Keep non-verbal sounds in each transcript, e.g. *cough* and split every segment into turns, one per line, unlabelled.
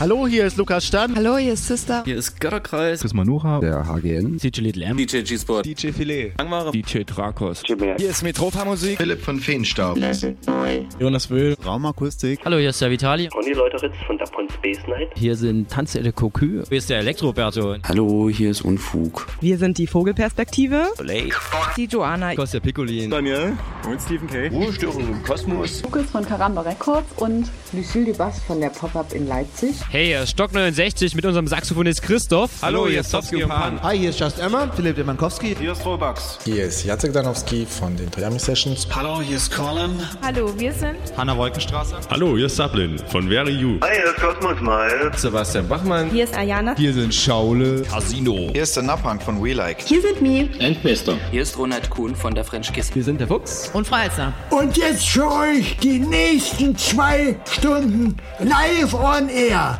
Hallo, hier ist Lukas Stern.
Hallo, hier ist Sister.
Hier ist Götterkreis.
Chris Manuha.
Der HGN.
DJ Little M.
DJ G-Sport.
DJ Filet.
Langware.
DJ Drakos.
Hier ist Metropa Musik.
Philipp von Feenstaub.
Jonas Wöhl.
Raumakustik.
Hallo, hier ist der Vitali.
Conny Leuteritz von Dapon Space Night.
Hier sind Tanzelle Cocu. Hier ist der Elektroberto.
Hallo, hier ist Unfug.
Wir sind die Vogelperspektive.
Blake.
Die Joanna.
Kostja Piccolin.
Daniel. Und Stephen K.
Ruhestörung im Kosmos.
Lukas von Karamba Records und Lucille Dubas von der Pop-Up in Leipzig.
Hey, hier ist Stock 69 mit unserem Saxophonist Christoph.
Hallo, hier ist Topski und Pan.
Hi, hier ist Just Emma, Philipp Demankowski.
Hier ist Rollbugs.
Hier ist Jacek Danowski von den Toyami Sessions.
Hallo, hier ist Colin.
Hallo, wir sind
Hanna Wolkenstraße.
Hallo, hier ist Sablin von Very You.
Hi, hier ist Cosmos Mal.
Sebastian Bachmann.
Hier ist Ayana.
Hier sind Schaule.
Casino.
Hier ist der Napang von We Like.
Hier sind Mi.
Endbester. Hier ist Ronald Kuhn von der French Kiss.
Wir sind der Fuchs.
Und Freizer.
Und jetzt für euch die nächsten zwei Stunden live on air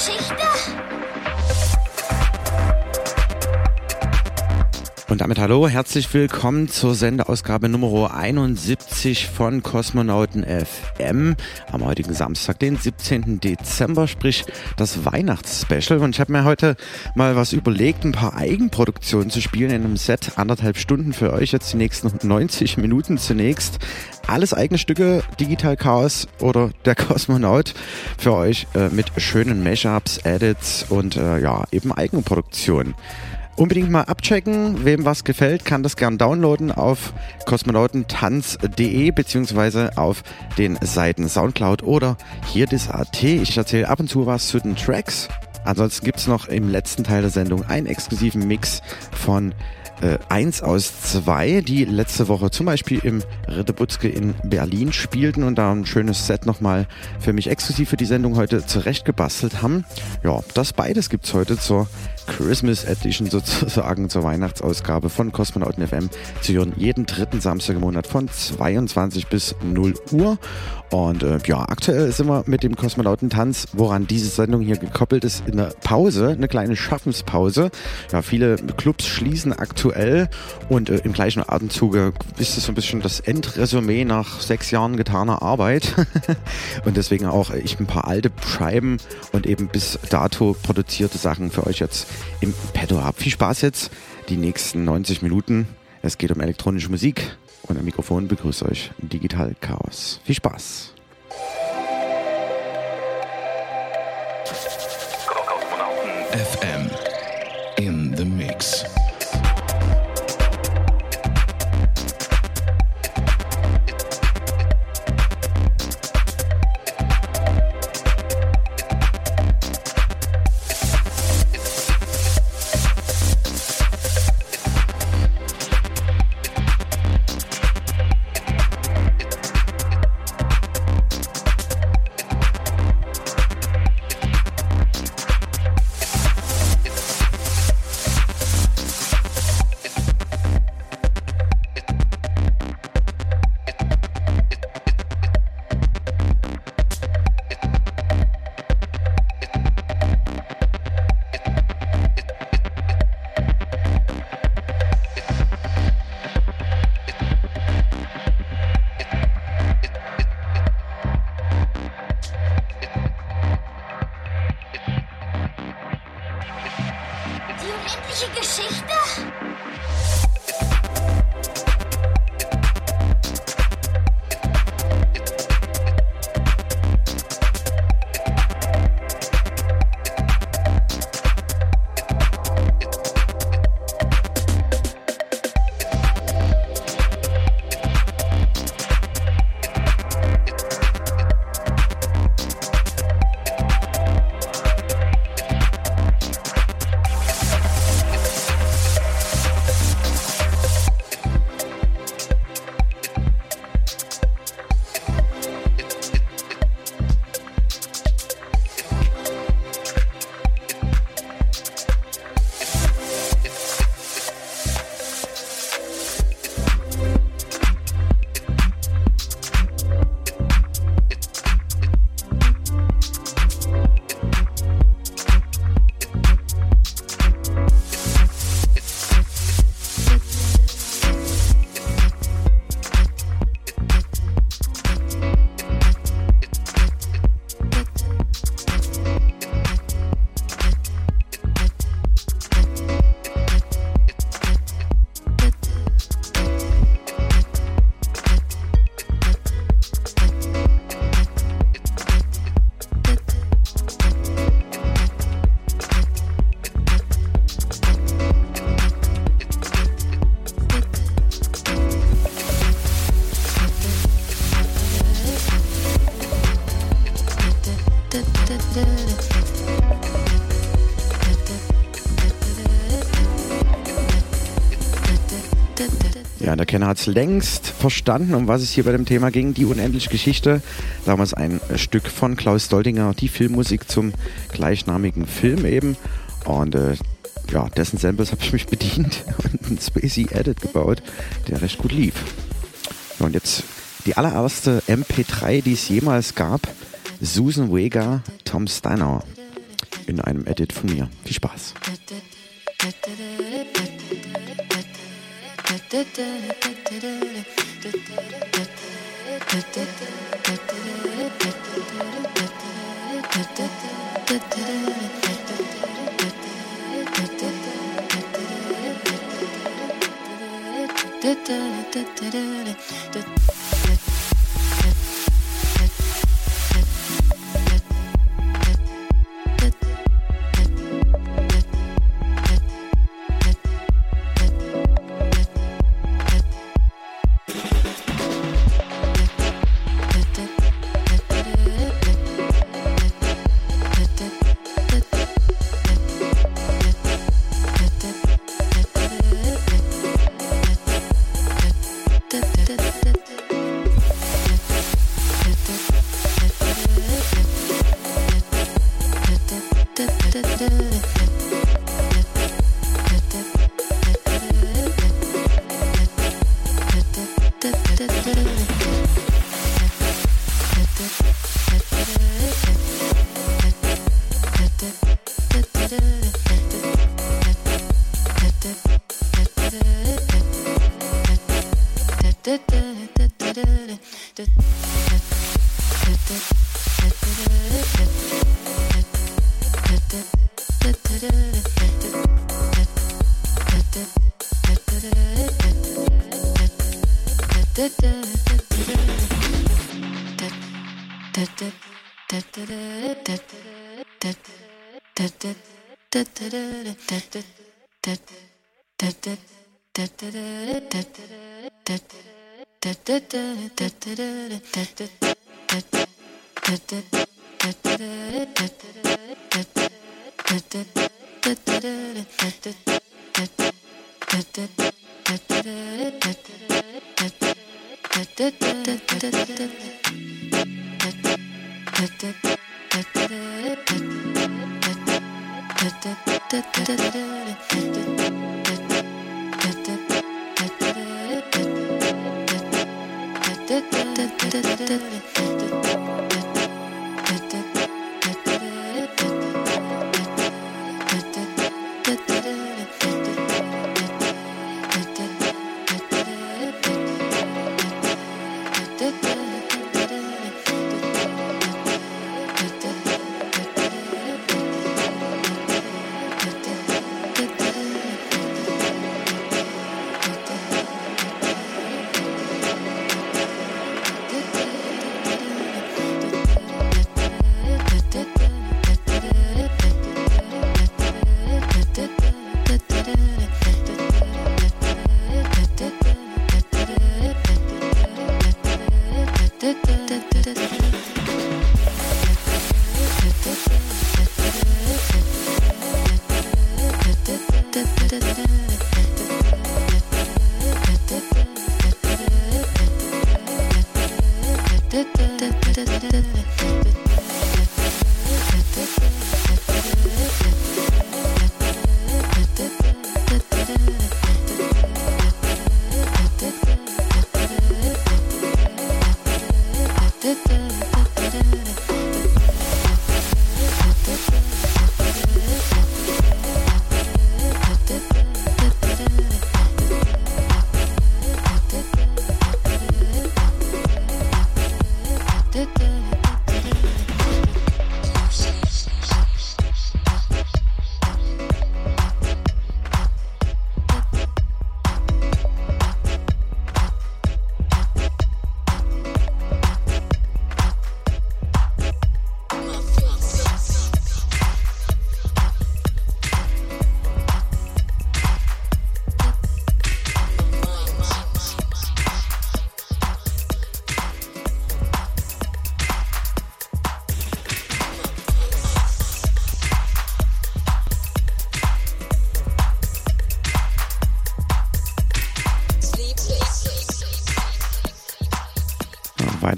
Geschichte?
Und damit hallo, herzlich willkommen zur Sendeausgabe Nummer 71 von Kosmonauten FM am heutigen Samstag, den 17. Dezember, sprich das Weihnachtsspecial. Und ich habe mir heute mal was überlegt, ein paar Eigenproduktionen zu spielen in einem Set, anderthalb Stunden für euch, jetzt die nächsten 90 Minuten zunächst. Alles eigene Stücke, Digital Chaos oder der Kosmonaut für euch äh, mit schönen Mashups, Edits und äh, ja, eben Eigenproduktionen. Unbedingt mal abchecken, wem was gefällt, kann das gern downloaden auf kosmonautentanz.de beziehungsweise auf den Seiten Soundcloud oder hier das.at. Ich erzähle ab und zu was zu den Tracks. Ansonsten gibt's noch im letzten Teil der Sendung einen exklusiven Mix von äh, eins aus zwei, die letzte Woche zum Beispiel im Ritterbutzke in Berlin spielten und da ein schönes Set nochmal für mich exklusiv für die Sendung heute zurechtgebastelt haben. Ja, das beides gibt's heute zur Christmas Edition sozusagen zur Weihnachtsausgabe von Kosmonauten FM zu hören jeden dritten Samstag im Monat von 22 bis 0 Uhr. Und äh, ja, aktuell sind wir mit dem Kosmonautentanz, woran diese Sendung hier gekoppelt ist, in der Pause, eine kleine Schaffenspause. Ja, viele Clubs schließen aktuell und äh, im gleichen Atemzuge ist es so ein bisschen das Endresümee nach sechs Jahren getaner Arbeit. *laughs* und deswegen auch ich ein paar alte Scheiben und eben bis dato produzierte Sachen für euch jetzt im Petto habe. Viel Spaß jetzt, die nächsten 90 Minuten. Es geht um elektronische Musik und am Mikrofon begrüßt euch Digital Chaos. Viel Spaß.
FM in the mix.
Der Kenner hat es längst verstanden, um was es hier bei dem Thema ging. Die unendliche Geschichte. Damals ein Stück von Klaus Doldinger, die Filmmusik zum gleichnamigen Film eben. Und äh, ja, dessen Samples habe ich mich bedient *laughs* und einen Spacey Edit gebaut, der recht gut lief. Und jetzt die allererste MP3, die es jemals gab. Susan Vega, Tom Steiner. In einem Edit von mir. Viel Spaß. da da da, da, da.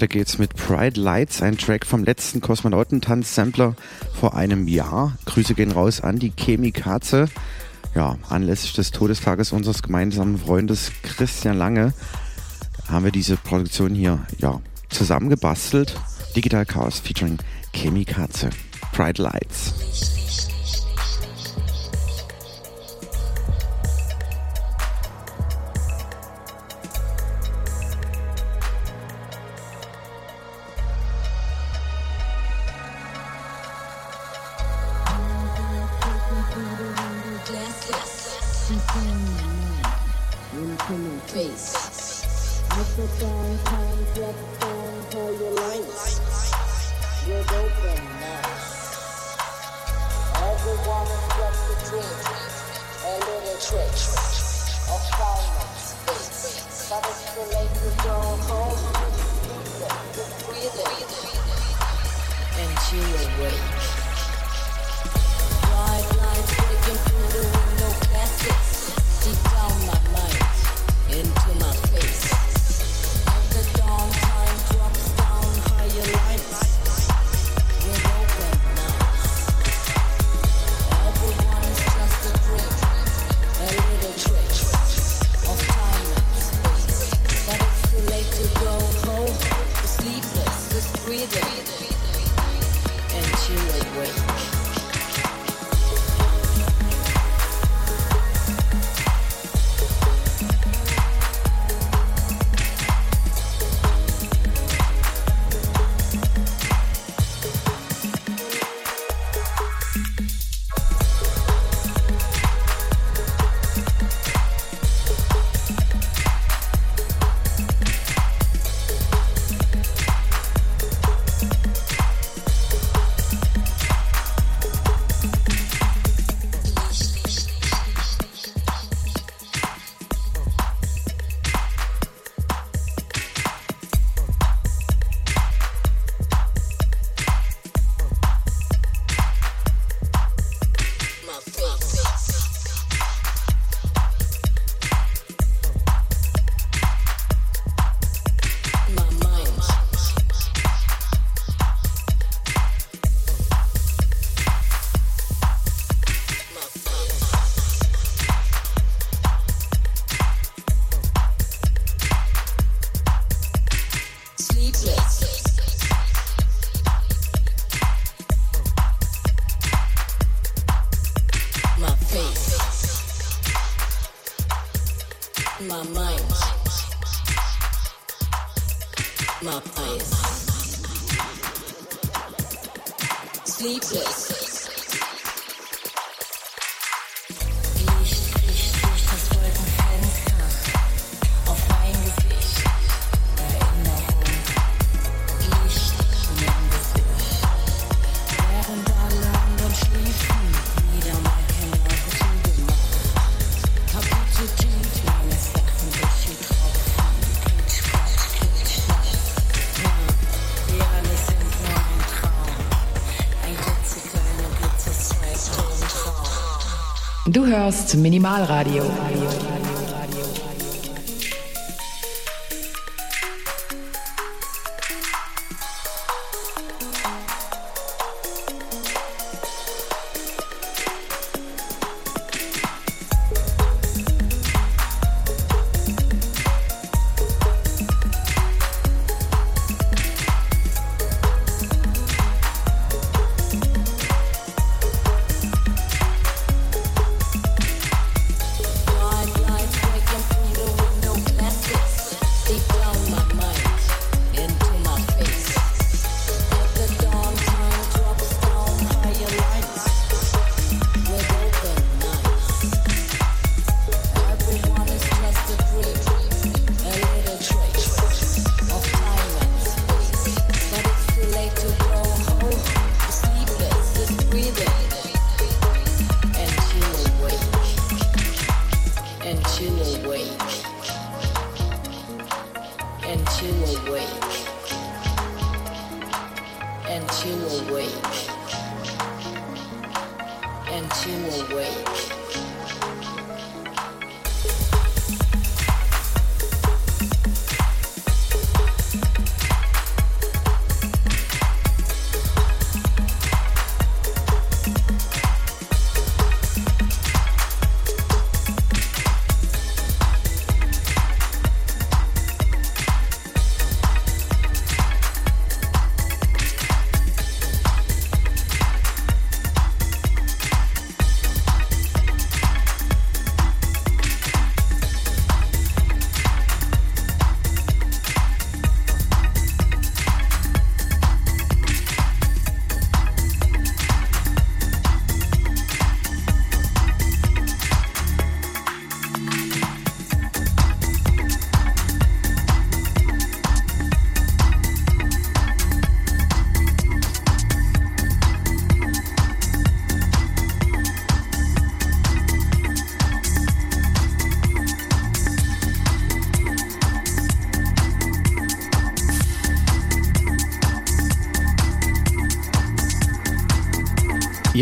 Weiter geht's mit Pride Lights, ein Track vom letzten Kosmonautentanz-Sampler vor einem Jahr. Grüße gehen raus an die Chemikaze. Ja, anlässlich des Todestages unseres gemeinsamen Freundes Christian Lange haben wir diese Produktion hier ja, zusammengebastelt. Digital Chaos featuring Chemikaze. Pride Lights.
Du hörst Minimalradio.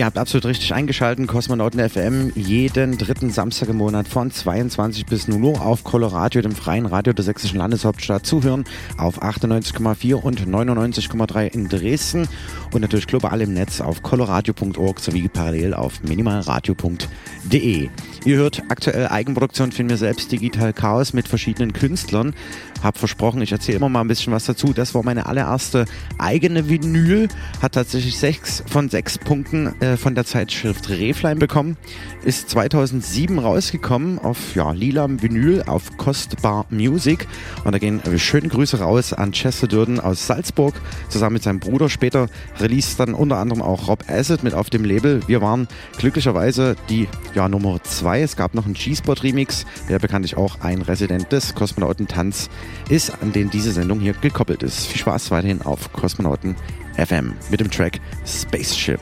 Ihr habt absolut richtig eingeschalten. Kosmonauten FM jeden dritten Samstag im Monat von 22 bis 0 Uhr auf Coloradio, dem freien Radio der sächsischen Landeshauptstadt, zuhören auf 98,4 und 99,3 in Dresden und natürlich global im Netz auf coloradio.org sowie parallel auf minimalradio.de. Ihr hört aktuell Eigenproduktion von mir selbst, Digital Chaos mit verschiedenen Künstlern. Hab versprochen, ich erzähle immer mal ein bisschen was dazu. Das war meine allererste eigene Vinyl. Hat tatsächlich sechs von sechs Punkten äh, von der Zeitschrift Reflein bekommen. Ist 2007 rausgekommen auf ja, lila Vinyl auf Kostbar Music. Und da gehen schöne Grüße raus an Chester Durden aus Salzburg zusammen mit seinem Bruder. Später released dann unter anderem auch Rob Acid mit auf dem Label. Wir waren glücklicherweise die ja, Nummer zwei. Es gab noch einen G-Spot Remix, der bekanntlich auch ein Resident des Kosmonautentanz ist, an den diese Sendung hier gekoppelt ist. Viel Spaß weiterhin auf Kosmonauten FM mit dem Track Spaceship.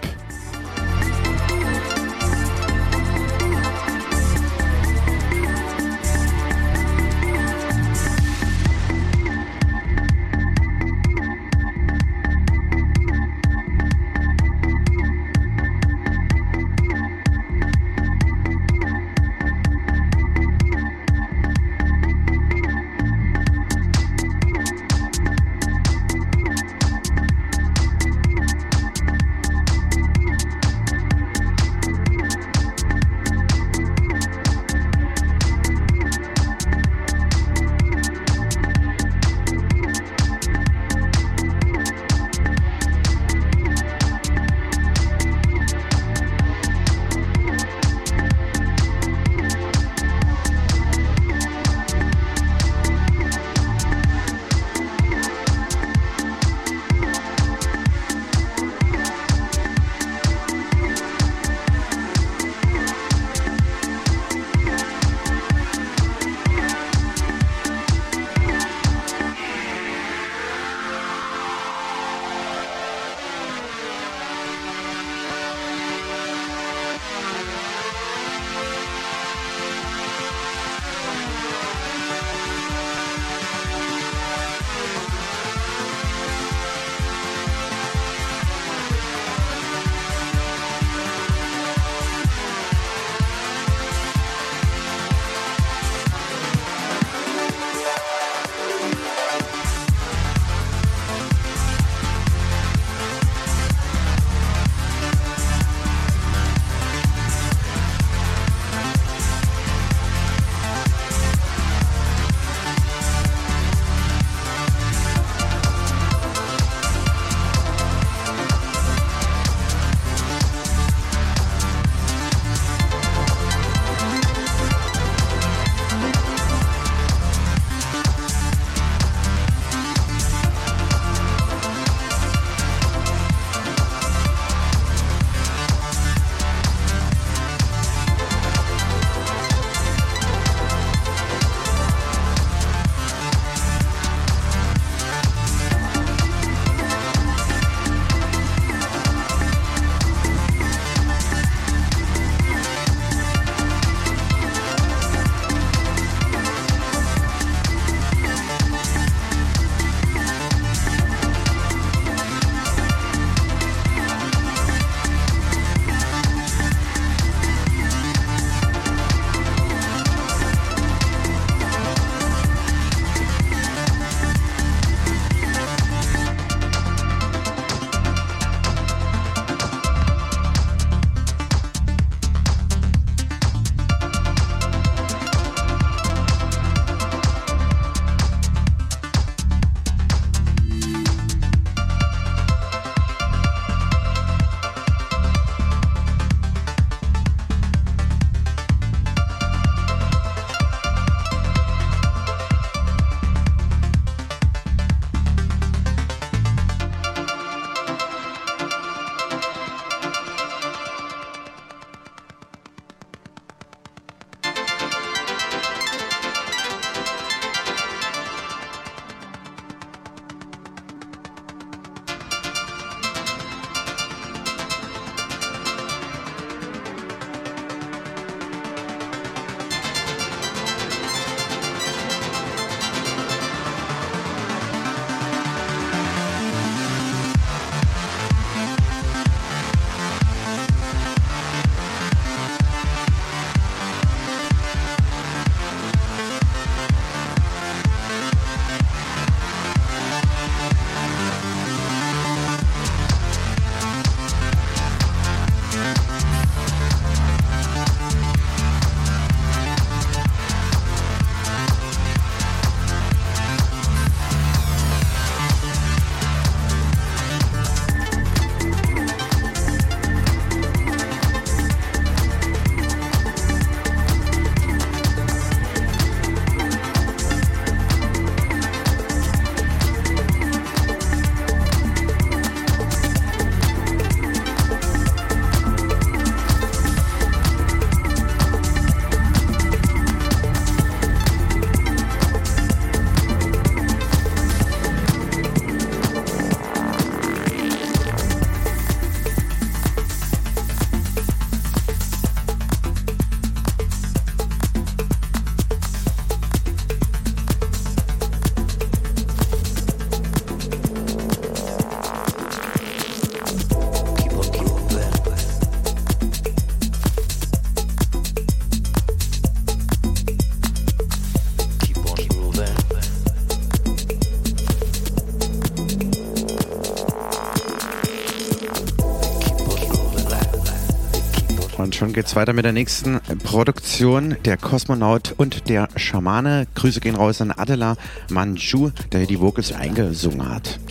Geht's weiter mit der nächsten Produktion. Der Kosmonaut und der Schamane. Grüße gehen raus an Adela Manju, der hier die Vocals eingesungen hat.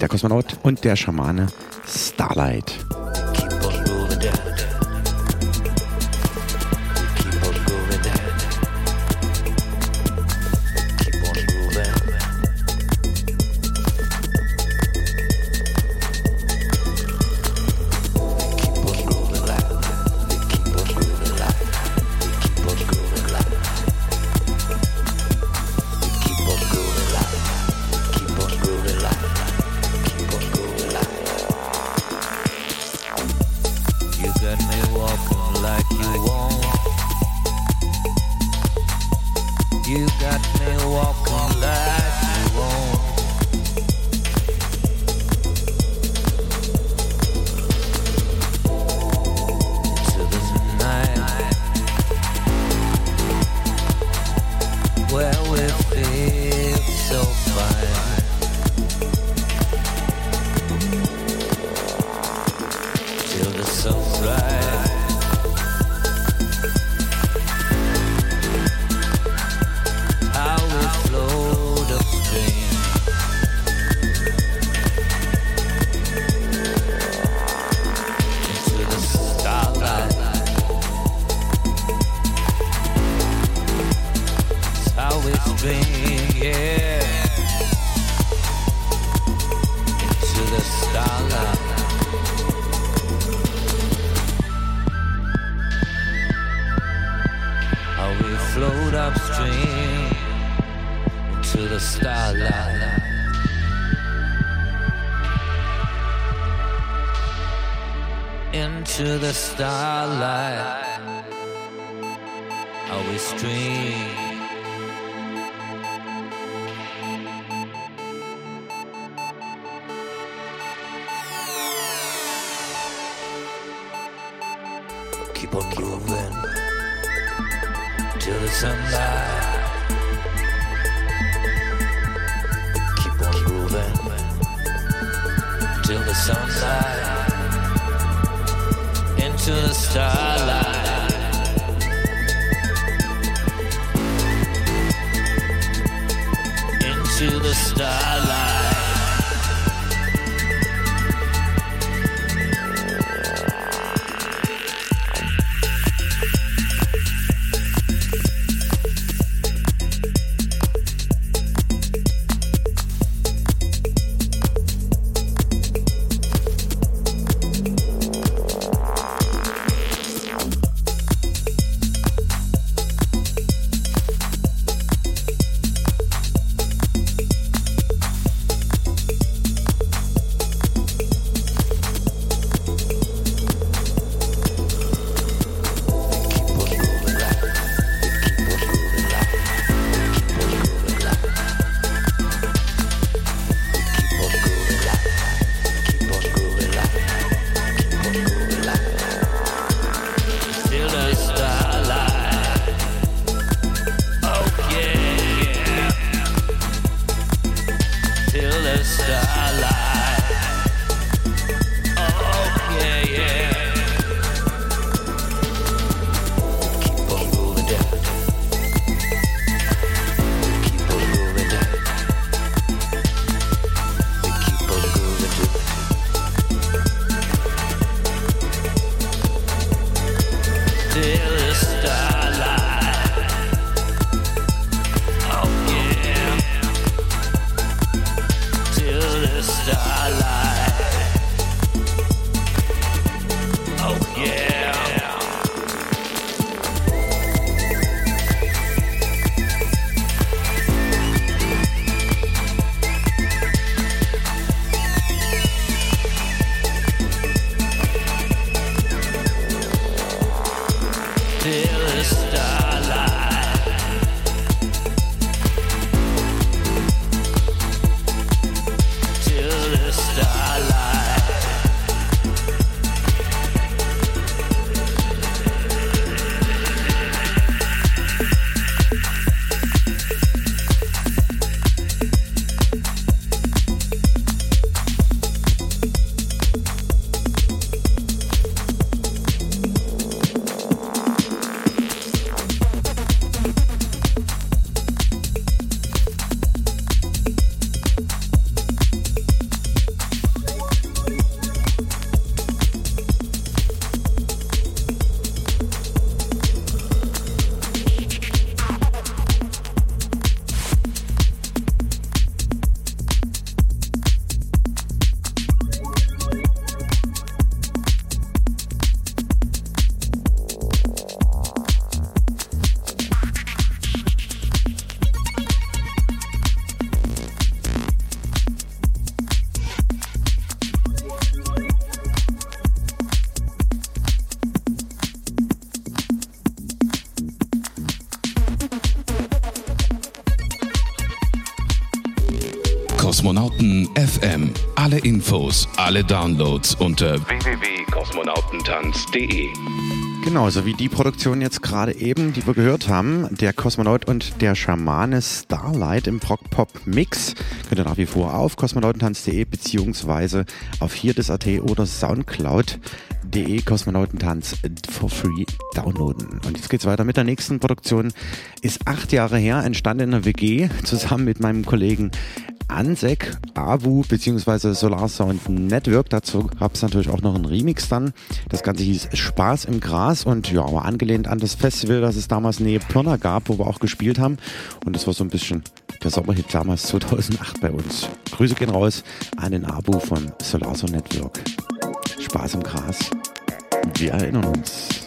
Der Kosmonaut und der Schamane Starlight.
keep
on
grooving till the sunlight. Keep on grooving till the sunlight into the starlight. Into the starlight.
FM. Alle Infos, alle Downloads unter www.kosmonautentanz.de.
Genauso wie die Produktion jetzt gerade eben, die wir gehört haben, der Kosmonaut und der Schamane Starlight im Rock-Pop-Mix, könnt ihr nach wie vor auf kosmonautentanz.de beziehungsweise auf hierdis.at oder soundcloud.de Kosmonautentanz for free downloaden. Und jetzt geht's weiter mit der nächsten Produktion. Ist acht Jahre her, entstanden in der WG zusammen mit meinem Kollegen Ansek, Avu bzw. Solar Sound Network. Dazu gab es natürlich auch noch einen Remix dann. Das Ganze hieß Spaß im Gras und ja, war angelehnt an das Festival, das es damals Nähe Pirna gab, wo wir auch gespielt haben. Und das war so ein bisschen der Sommerhit damals *laughs* 2008 bei uns. Grüße gehen raus an den Abu von Solar Sound Network. Spaß im Gras. Wir erinnern uns.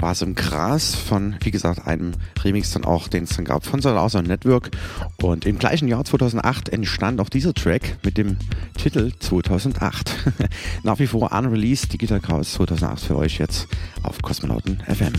Spaß im Gras von, wie gesagt, einem Remix dann auch, den es dann gab von Salazar Network. Und im gleichen Jahr 2008 entstand auch dieser Track mit dem Titel 2008. *laughs* Nach wie vor unreleased Digital Chaos 2008 für euch jetzt auf Kosmonauten FM.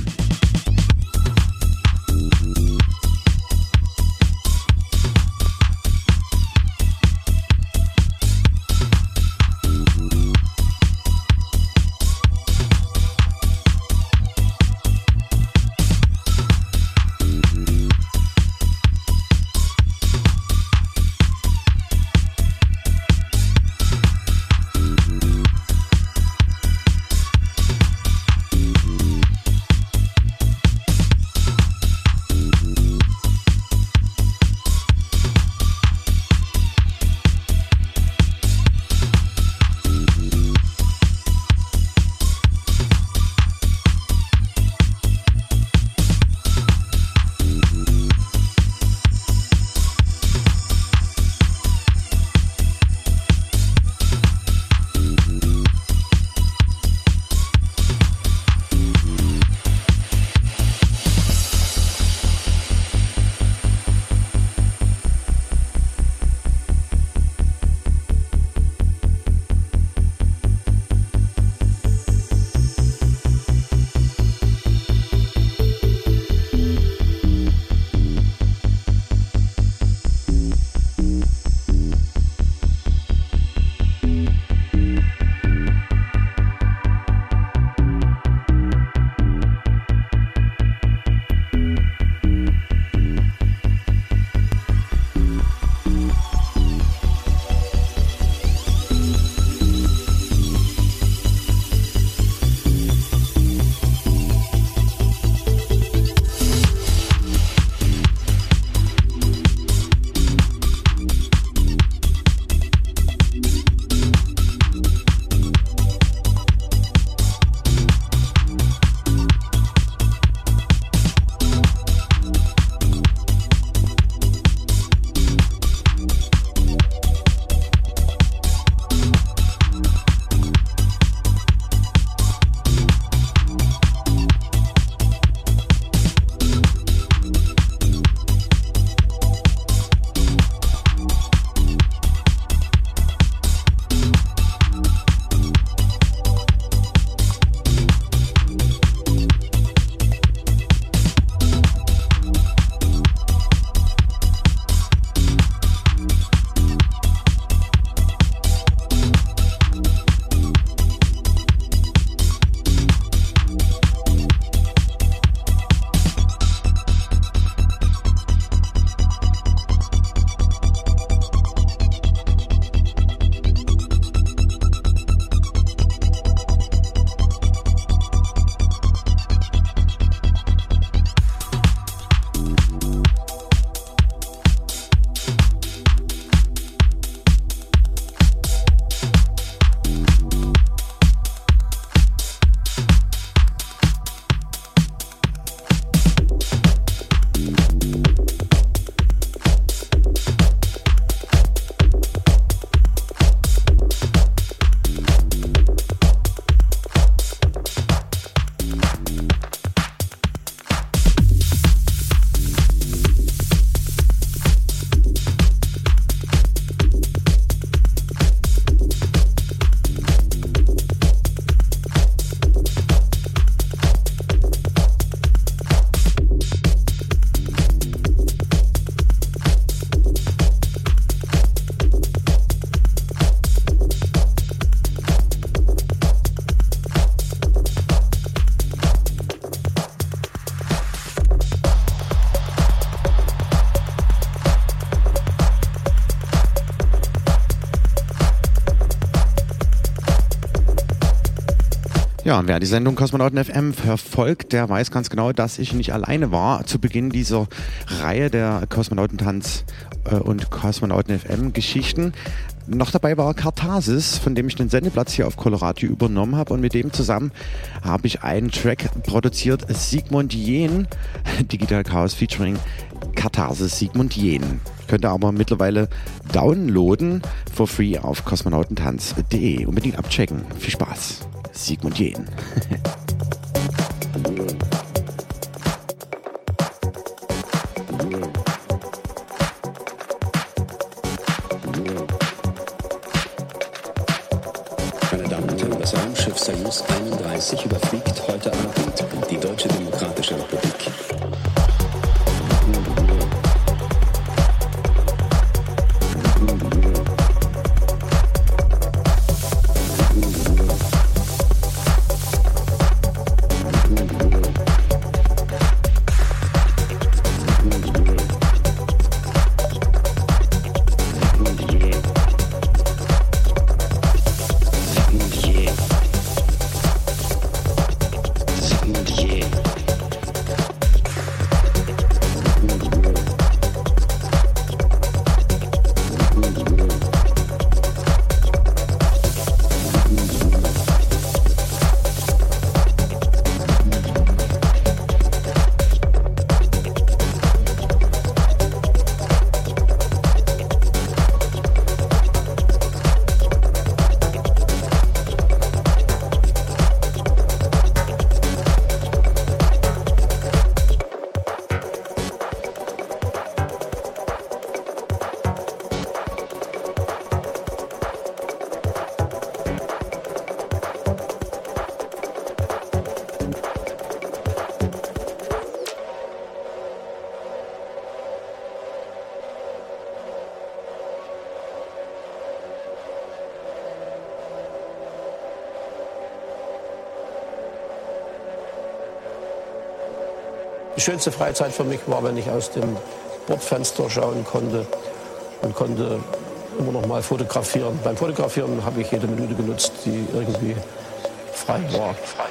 Ja, und wer die Sendung Kosmonauten FM verfolgt, der weiß ganz genau, dass ich nicht alleine war zu Beginn dieser Reihe der Kosmonautentanz äh, und Kosmonauten FM Geschichten. Noch dabei war Kartasis, von dem ich den Sendeplatz hier auf Colorado übernommen habe und mit dem zusammen habe ich einen Track produziert, Sigmund Jähn, *laughs* Digital Chaos featuring Katharsis Sigmund Jähn. Könnt ihr aber mittlerweile downloaden for free auf kosmonautentanz.de. Unbedingt abchecken. Viel Spaß. Sigmund Jähn.
Meine Damen und Herren, das Raumschiff Soyuz 31 überfliegt heute Abend Die
schönste Freizeit für mich war, wenn ich aus dem Bordfenster schauen konnte und konnte immer noch mal fotografieren. Beim Fotografieren habe ich jede Minute genutzt, die irgendwie frei war.
Der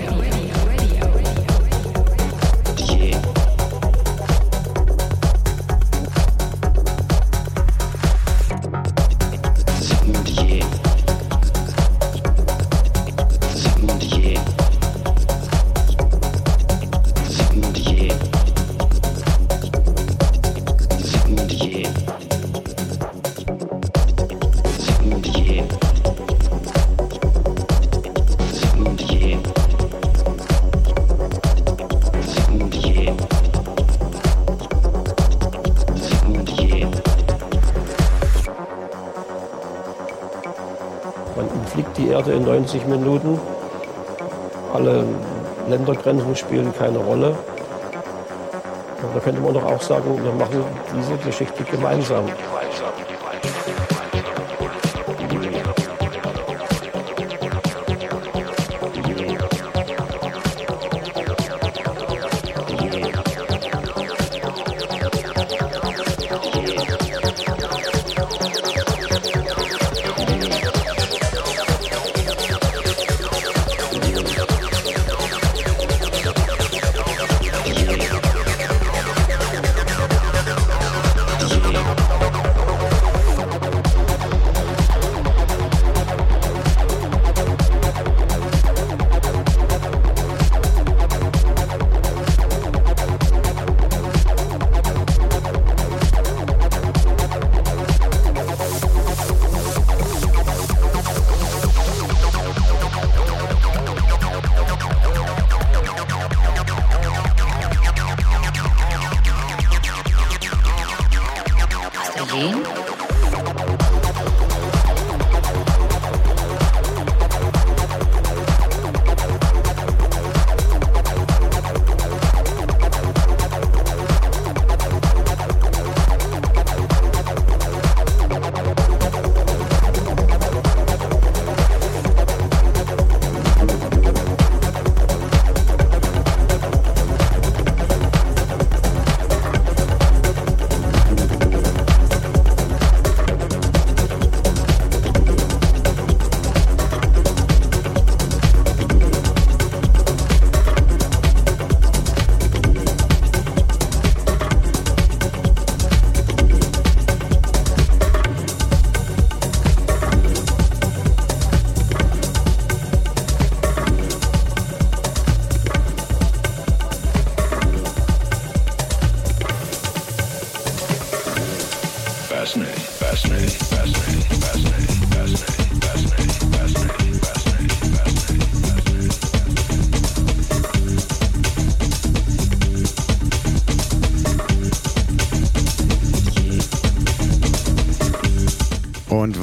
90 Minuten. Alle Ländergrenzen spielen keine Rolle. Da könnte man doch auch sagen, wir machen diese Geschichte gemeinsam.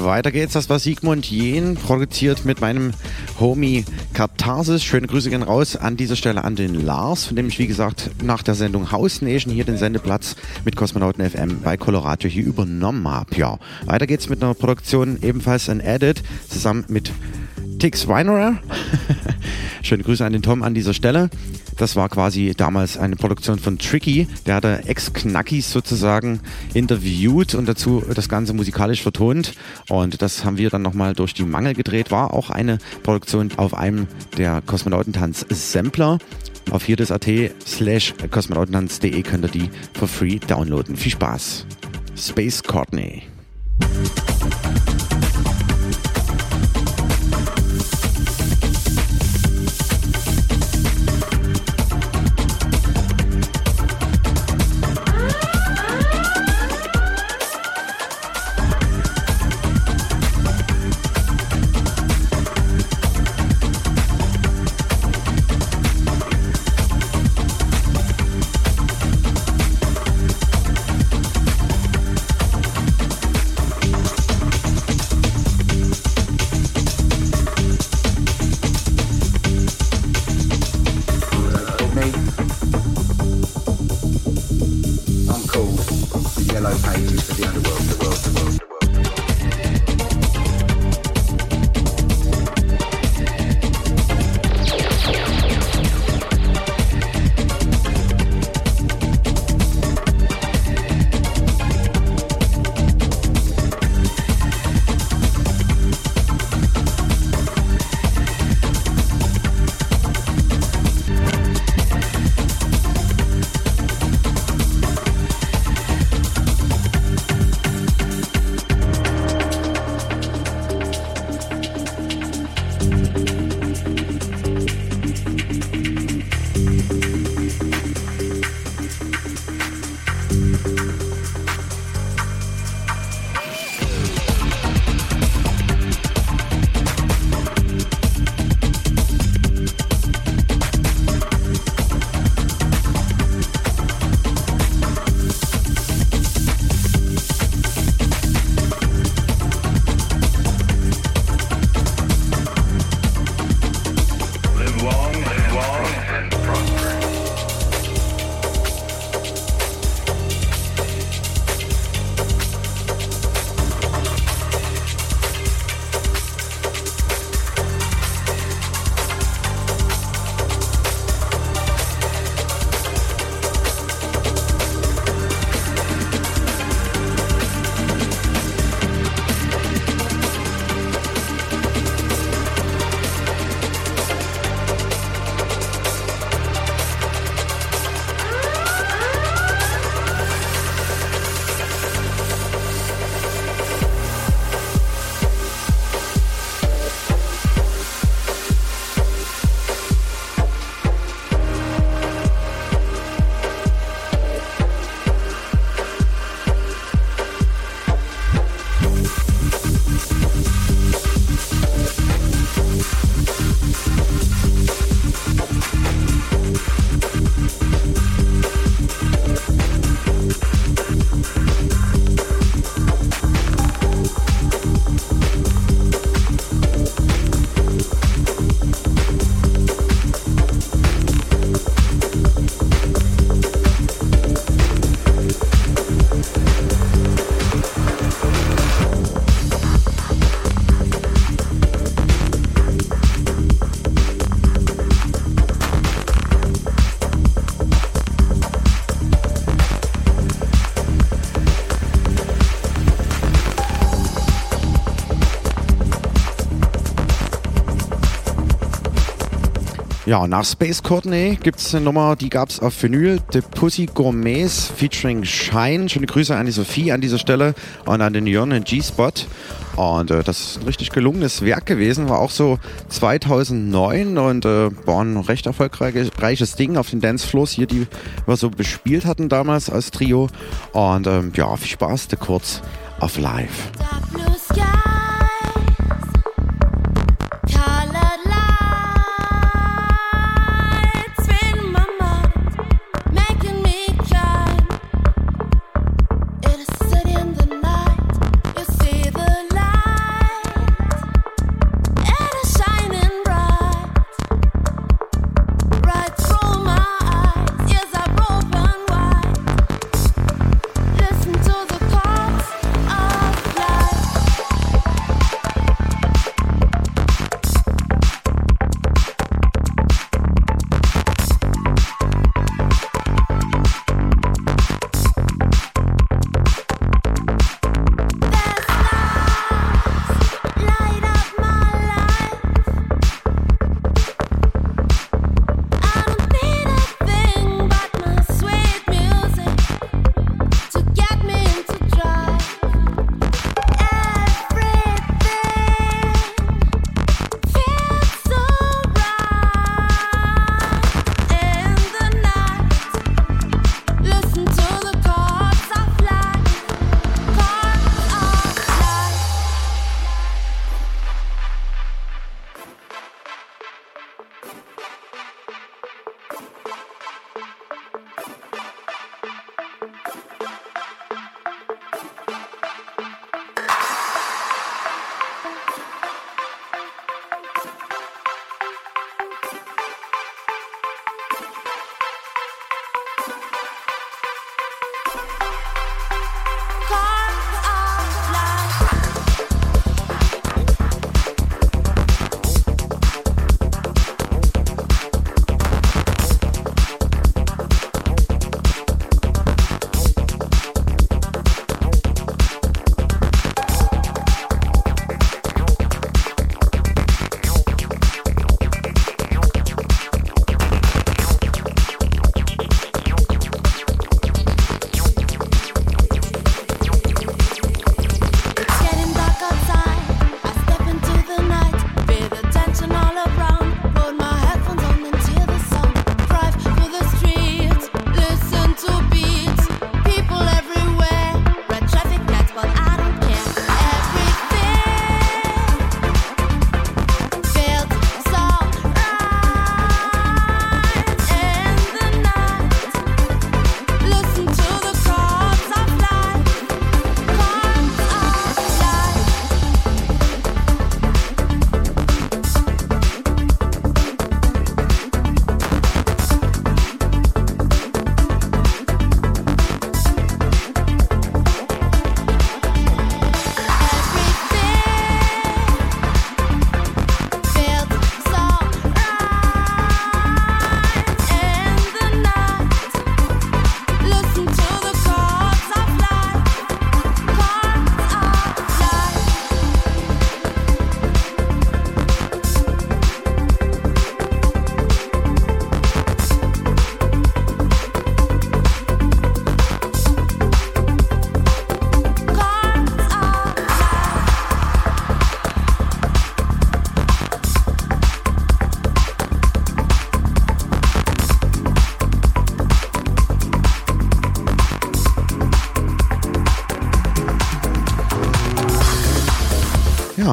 Weiter geht's. Das war Sigmund Jähn, produziert mit meinem Homie Katharsis. Schöne Grüße gehen raus an dieser Stelle an den Lars, von dem ich, wie gesagt, nach der Sendung House Nation hier den Sendeplatz mit Kosmonauten FM bei Colorado hier übernommen habe. Ja, weiter geht's mit einer Produktion, ebenfalls ein Edit, zusammen mit Tix Winerer. *laughs* Schöne Grüße an den Tom an dieser Stelle. Das war quasi damals eine Produktion von Tricky. Der hatte Ex-Knackis sozusagen interviewt und dazu das Ganze musikalisch vertont. Und das haben wir dann nochmal durch die Mangel gedreht. War auch eine Produktion auf einem der Kosmonautentanz-Sampler. Auf hier das AT slash kosmonautentanz.de könnt ihr die for free downloaden. Viel Spaß. Space Courtney. Ja, nach Space Courtney gibt es eine Nummer, die gab es auf Vinyl, The Pussy Gourmets featuring Shine. Schöne Grüße an die Sophie an dieser Stelle und an den Jörn und G-Spot. Und äh, das ist ein richtig gelungenes Werk gewesen, war auch so 2009 und äh, war ein recht erfolgreiches Ding auf den Dancefloors hier, die wir so bespielt hatten damals als Trio. Und ähm, ja, viel Spaß, der kurz auf Live.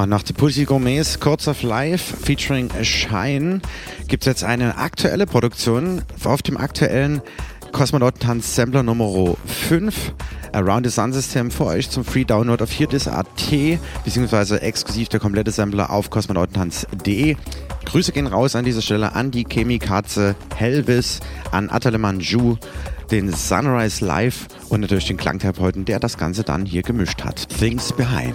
Nach The Pussy Gourmets Courts of Life featuring Shine gibt es jetzt eine aktuelle Produktion auf dem aktuellen Kosmonautentanz Sampler Nummer 5 Around the Sun System für euch zum Free Download auf hierdis.at beziehungsweise exklusiv der komplette Sampler auf kosmonautentanz.de. Grüße gehen raus an dieser Stelle an die Chemikatze Helvis, an Ataleman Ju, den Sunrise Live und natürlich den Klangtherapeuten, der das Ganze dann hier gemischt hat. Things Behind.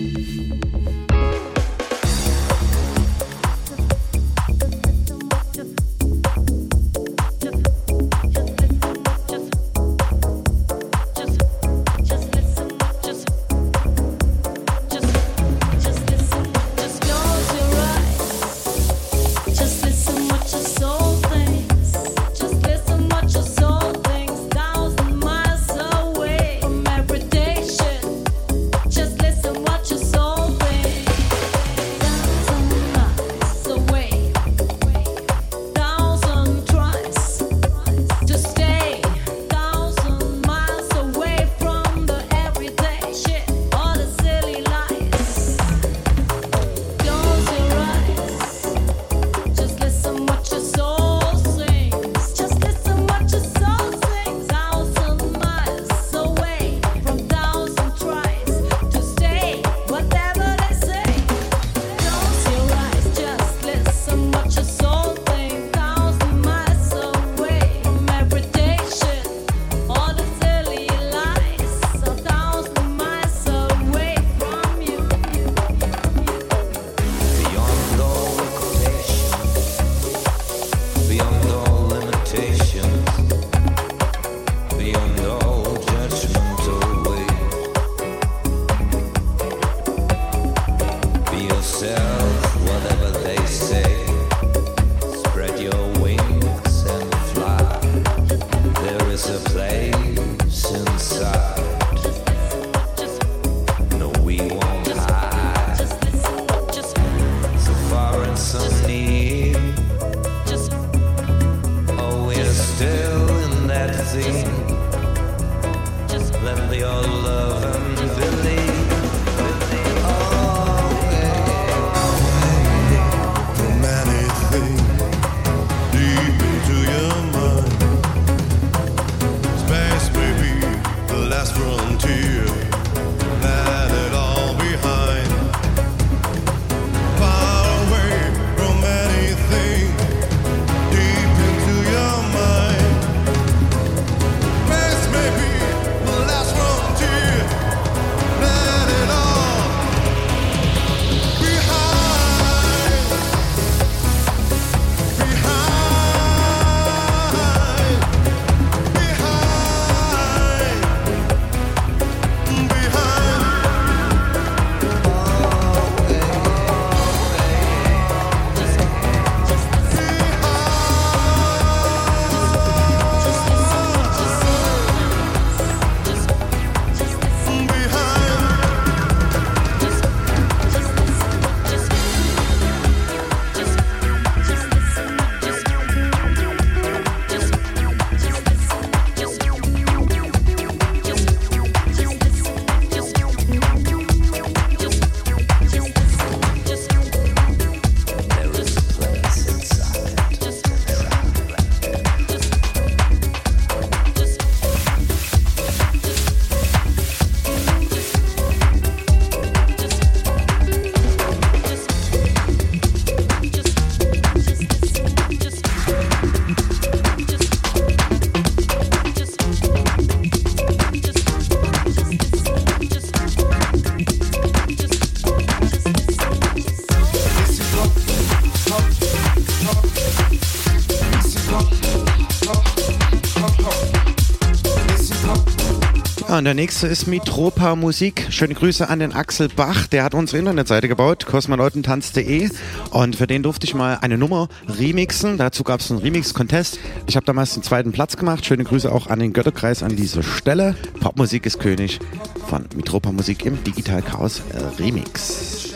Und der nächste ist Mitropa Musik. Schöne Grüße an den Axel Bach, der hat unsere Internetseite gebaut, kosmonautentanz.de. Und für den durfte ich mal eine Nummer remixen. Dazu gab es einen Remix-Contest. Ich habe damals den zweiten Platz gemacht. Schöne Grüße auch an den Götterkreis an dieser Stelle. Popmusik ist König von Mitropa Musik im Digital Chaos äh, Remix.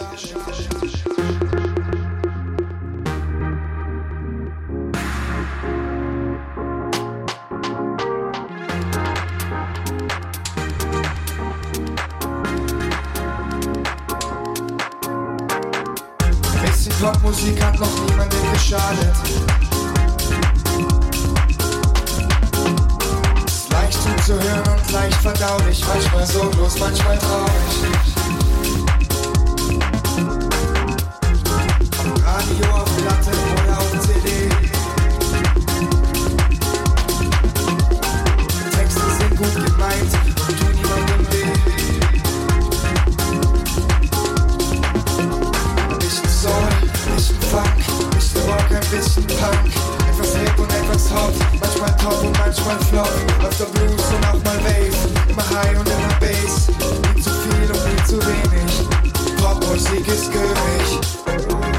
Popmusik hat noch niemandem geschadet. Leicht zuzuhören und leicht verdaulich, manchmal so groß, manchmal traurig. Radio auf Platte bisschen Punk. Etwas Hip und etwas Hot, manchmal Top und manchmal Flop. Öfter Blues und auch mal Bass, immer High und immer Bass. Nie zu viel und nie zu wenig. Popmusik ist König.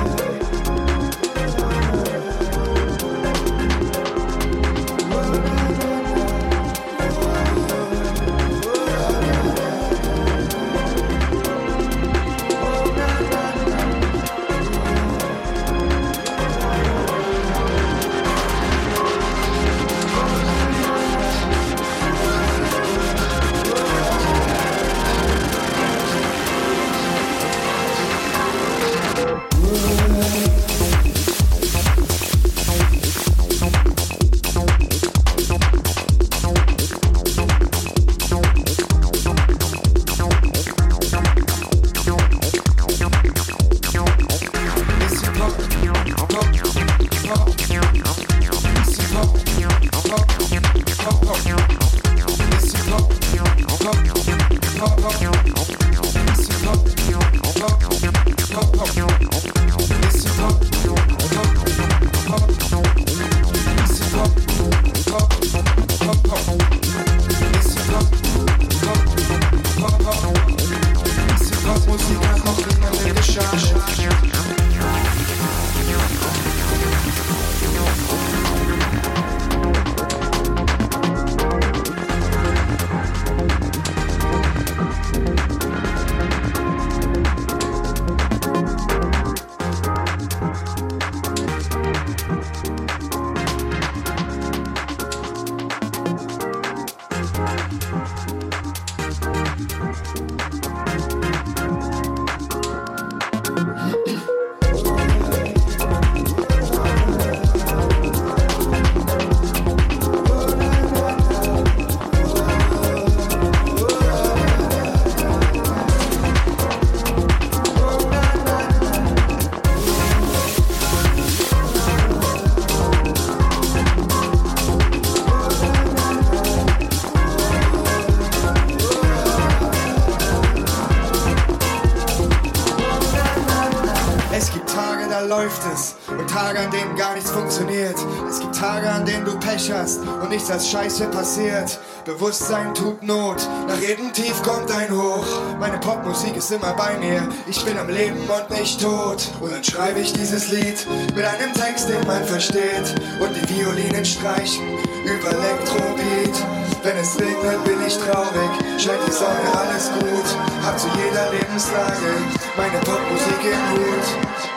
Funktioniert. Es gibt Tage, an denen du Pech hast und nichts als Scheiße passiert. Bewusstsein tut Not, nach jedem Tief kommt ein Hoch. Meine Popmusik ist immer bei mir, ich bin am Leben und nicht tot. Und dann schreibe ich dieses Lied mit einem Text, den man versteht. Und die Violinen streichen über Elektrobeat. Wenn es regnet, bin ich traurig, scheint die Sonne, alles gut. Hab zu jeder Lebenslage meine Popmusik im Hut.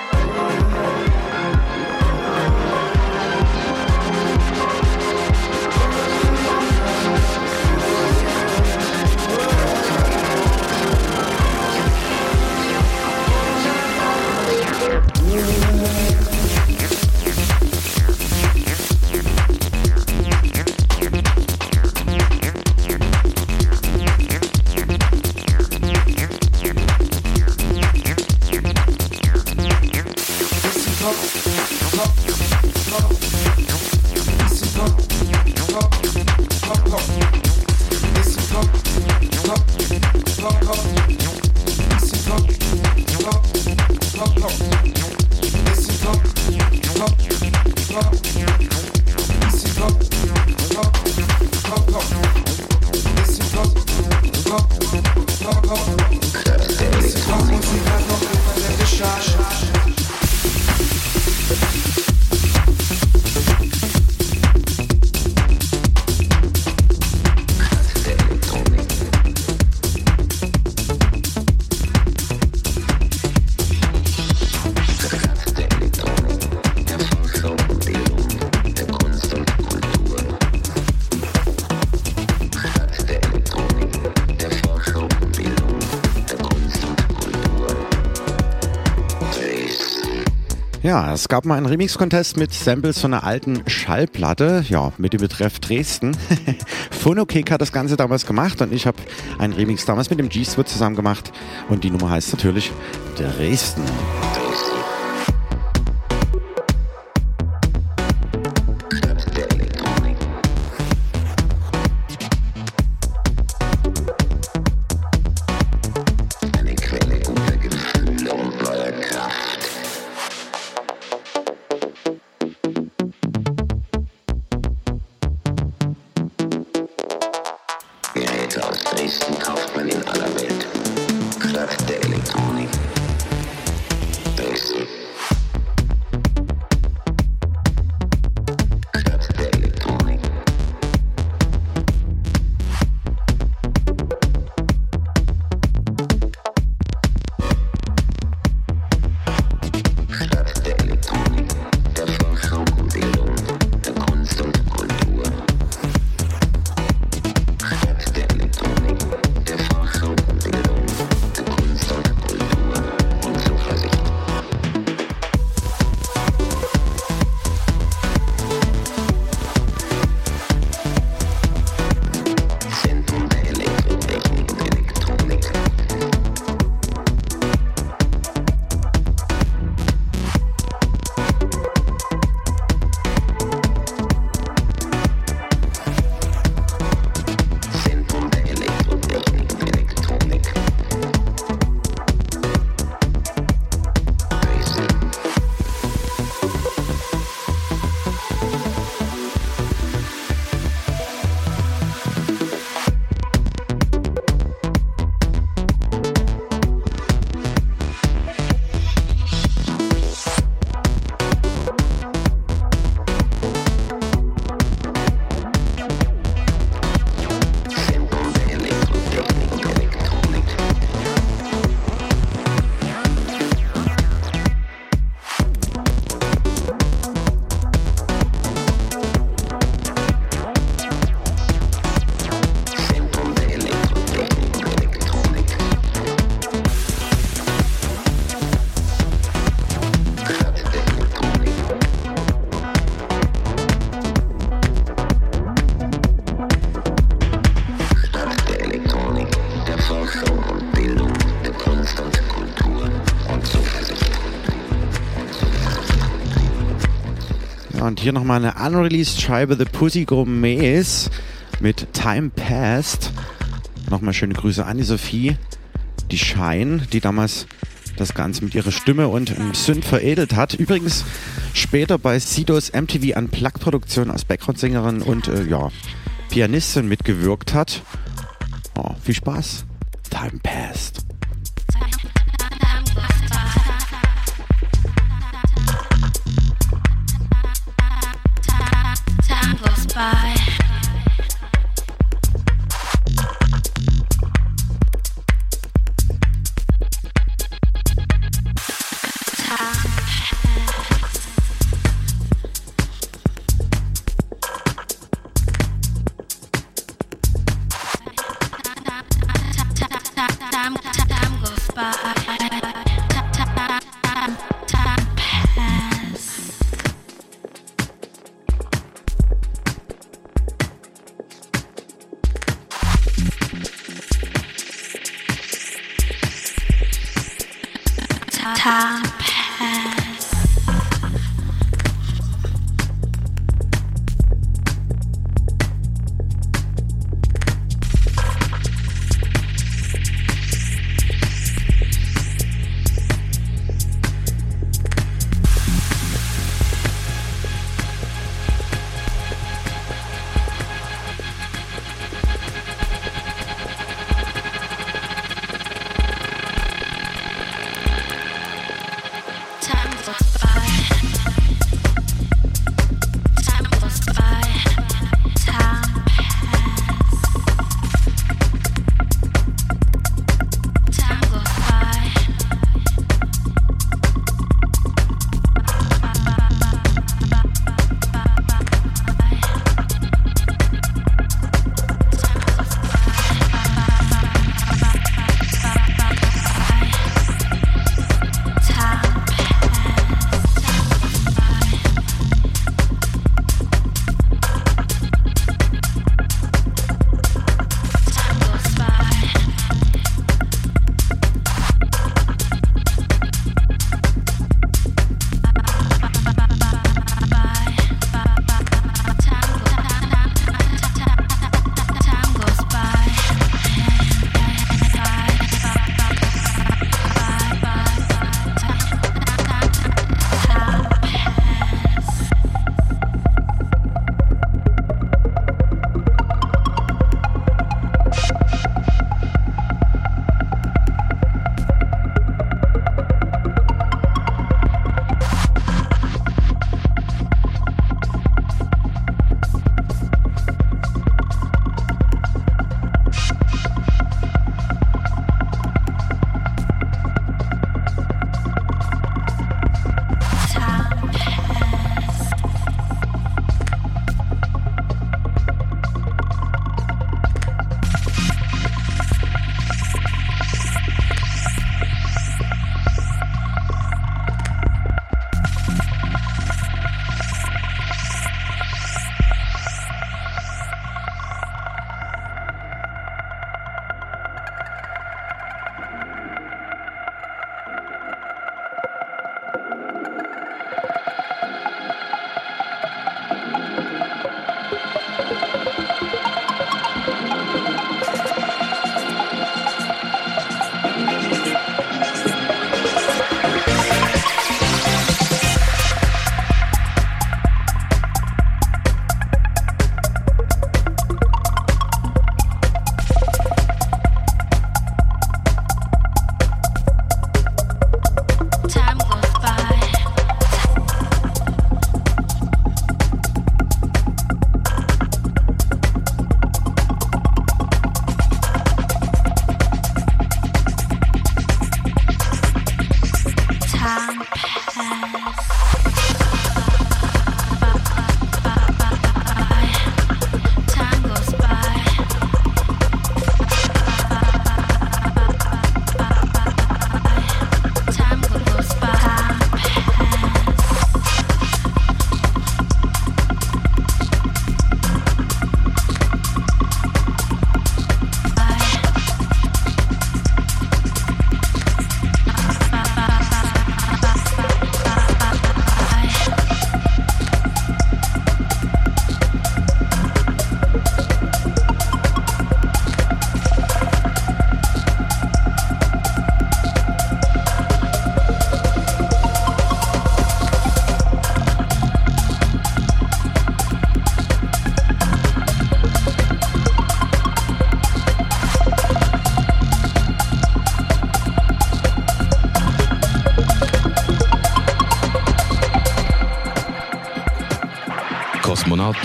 You.
Ja, es gab mal einen Remix-Contest mit Samples von einer alten Schallplatte, ja, mit dem Betreff Dresden. *laughs* Phonokick hat das Ganze damals gemacht und ich habe einen Remix damals mit dem G-Sword zusammen gemacht und die Nummer heißt natürlich Dresden. Hier nochmal eine unreleased Scheibe The Pussy Gourmets mit Time Past. Nochmal schöne Grüße an die Sophie, die Shine, die damals
das Ganze mit ihrer Stimme und ähm, Synth veredelt hat. Übrigens später bei Sidos MTV Unplugged Produktion als Background-Sängerin und äh, ja, Pianistin mitgewirkt hat. Oh, viel Spaß. Time passed.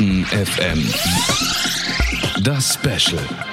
Kosmonauten FM. Das Special.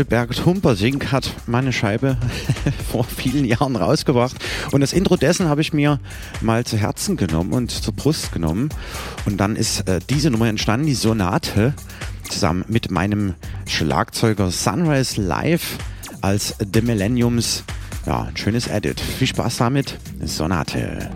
Engelbert Humpersink hat meine Scheibe *laughs* vor vielen Jahren rausgebracht. Und das Intro dessen habe ich mir mal zu Herzen genommen und zur Brust genommen. Und dann ist äh, diese Nummer entstanden, die Sonate, zusammen mit meinem Schlagzeuger Sunrise Live als The Millenniums. Ja, ein schönes Edit. Viel Spaß damit. Sonate.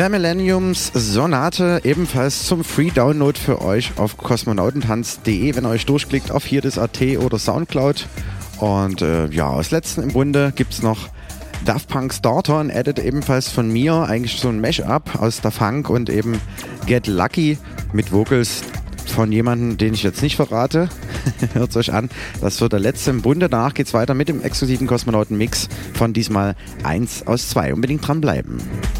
Der Millenniums Sonate ebenfalls zum Free Download für euch auf kosmonautentanz.de, wenn ihr euch durchklickt auf hier das AT oder Soundcloud. Und äh, ja, aus letzten im Bunde gibt's noch Daft Punk's Daughter, ein Edit ebenfalls von mir, eigentlich so ein Mashup aus der Funk und eben Get Lucky mit Vocals von jemandem, den ich jetzt nicht verrate. *laughs* Hört euch an. Das wird der letzte im Bunde. Danach geht's weiter mit dem exklusiven Kosmonauten-Mix von diesmal 1 aus 2. Unbedingt dranbleiben.
Raise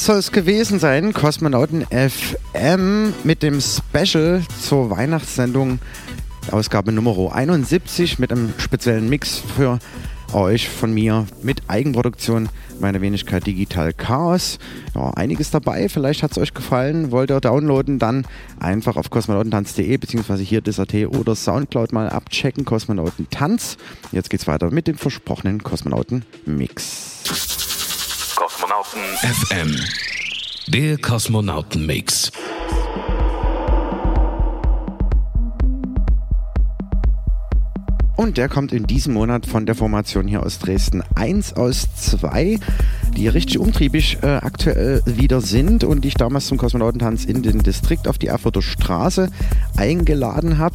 Das soll es gewesen sein. Kosmonauten FM mit dem Special zur Weihnachtssendung, Ausgabe Nummer 71 mit einem speziellen Mix für euch von mir mit Eigenproduktion meiner Wenigkeit Digital Chaos. Ja, einiges dabei, vielleicht hat es euch gefallen. Wollt ihr downloaden, dann einfach auf kosmonautentanz.de beziehungsweise hier DSAT oder Soundcloud mal abchecken. Kosmonauten Tanz. Jetzt geht's weiter mit dem versprochenen Kosmonauten Mix.
Kosmonauten FM. Der Kosmonauten Mix.
Und der kommt in diesem Monat von der Formation hier aus Dresden 1 aus 2, die richtig umtriebig äh, aktuell wieder sind und ich damals zum Kosmonautentanz in den Distrikt auf die Erfurter Straße eingeladen habe.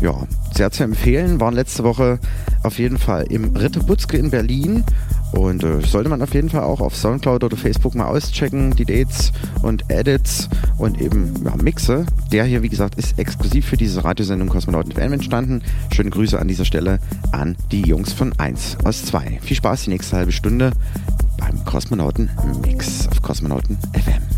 Ja, sehr zu empfehlen, waren letzte Woche auf jeden Fall im Ritter Butzke in Berlin und äh, sollte man auf jeden Fall auch auf Soundcloud oder Facebook mal auschecken, die Dates und Edits und eben ja, Mixe. Der hier, wie gesagt, ist exklusiv für diese Radiosendung Kosmonauten FM entstanden. Schöne Grüße an dieser Stelle an die Jungs von 1 aus 2. Viel Spaß die nächste halbe Stunde beim Kosmonauten Mix auf Kosmonauten FM.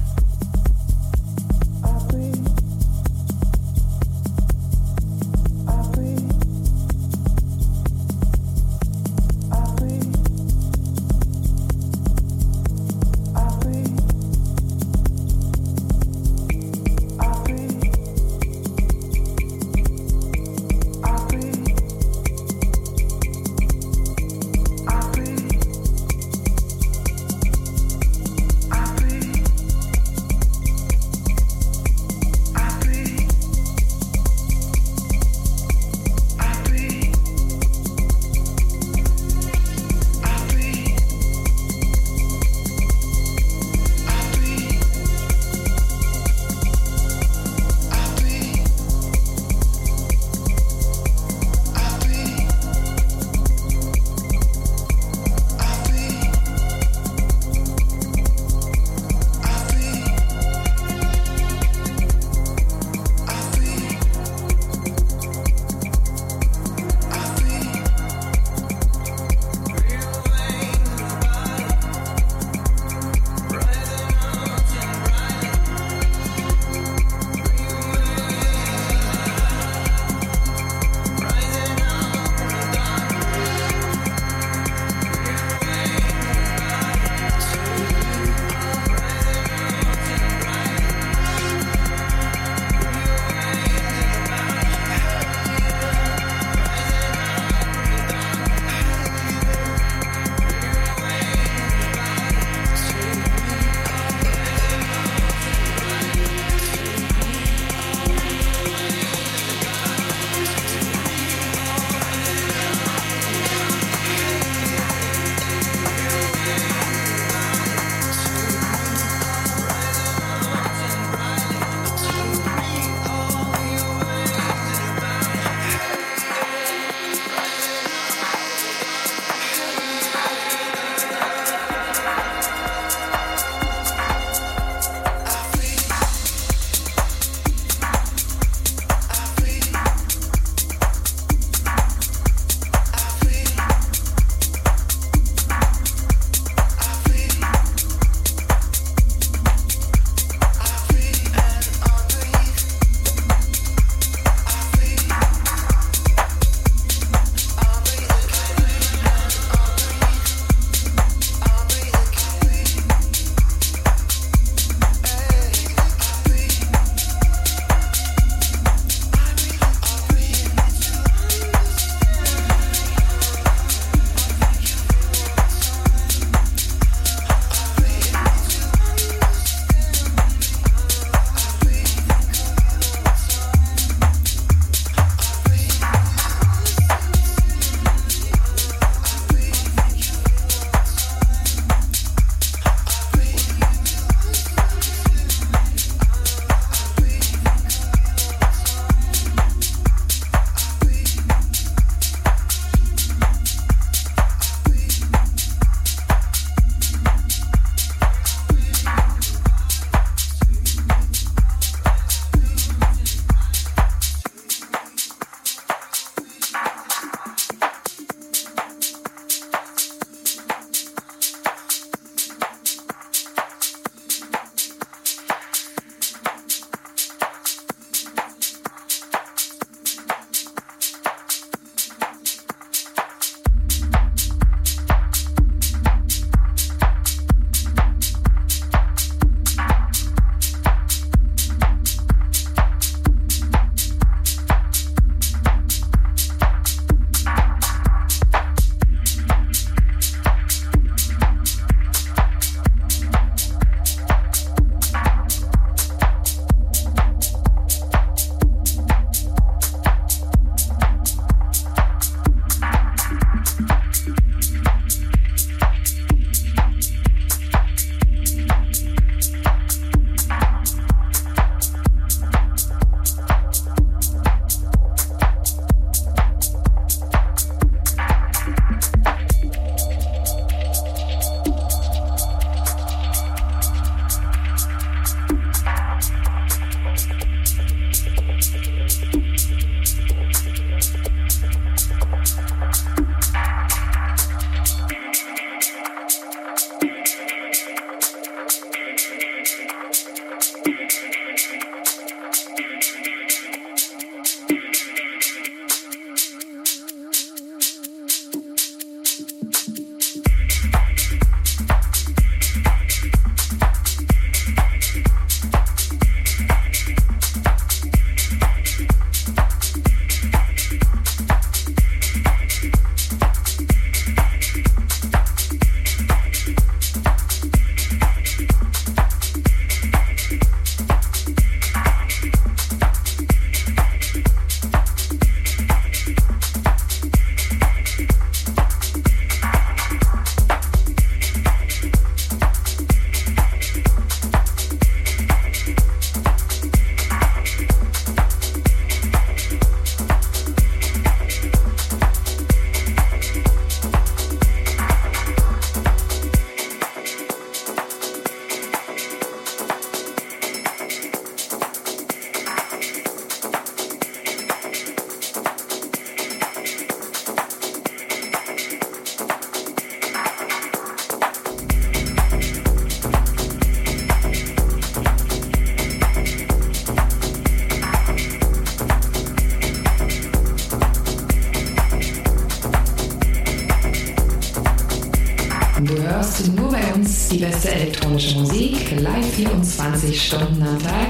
Die beste elektronische Musik, live 24 Stunden am Tag